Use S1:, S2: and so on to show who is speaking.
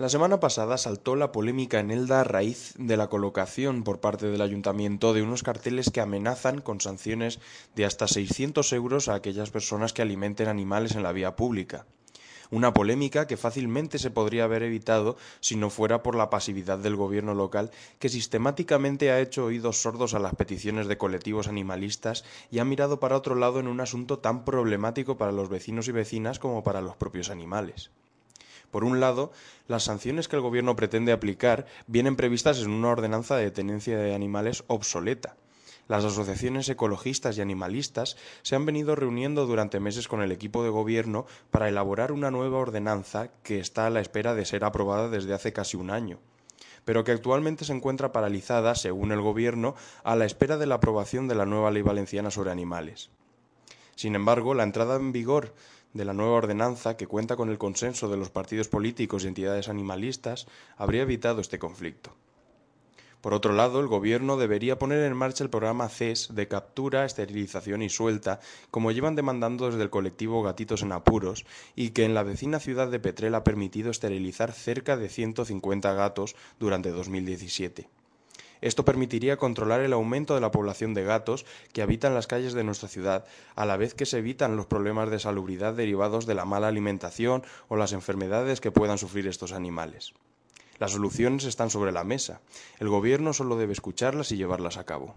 S1: La semana pasada saltó la polémica en Elda a raíz de la colocación por parte del ayuntamiento de unos carteles que amenazan con sanciones de hasta 600 euros a aquellas personas que alimenten animales en la vía pública. Una polémica que fácilmente se podría haber evitado si no fuera por la pasividad del gobierno local que sistemáticamente ha hecho oídos sordos a las peticiones de colectivos animalistas y ha mirado para otro lado en un asunto tan problemático para los vecinos y vecinas como para los propios animales. Por un lado, las sanciones que el Gobierno pretende aplicar vienen previstas en una ordenanza de tenencia de animales obsoleta. Las asociaciones ecologistas y animalistas se han venido reuniendo durante meses con el equipo de gobierno para elaborar una nueva ordenanza que está a la espera de ser aprobada desde hace casi un año pero que actualmente se encuentra paralizada, según el Gobierno, a la espera de la aprobación de la nueva ley valenciana sobre animales. Sin embargo, la entrada en vigor de la nueva ordenanza, que cuenta con el consenso de los partidos políticos y entidades animalistas, habría evitado este conflicto. Por otro lado, el Gobierno debería poner en marcha el programa CES de captura, esterilización y suelta, como llevan demandando desde el colectivo Gatitos en Apuros, y que en la vecina ciudad de Petrel ha permitido esterilizar cerca de 150 gatos durante 2017. Esto permitiría controlar el aumento de la población de gatos que habitan las calles de nuestra ciudad, a la vez que se evitan los problemas de salubridad derivados de la mala alimentación o las enfermedades que puedan sufrir estos animales. Las soluciones están sobre la mesa. El Gobierno solo debe escucharlas y llevarlas a cabo.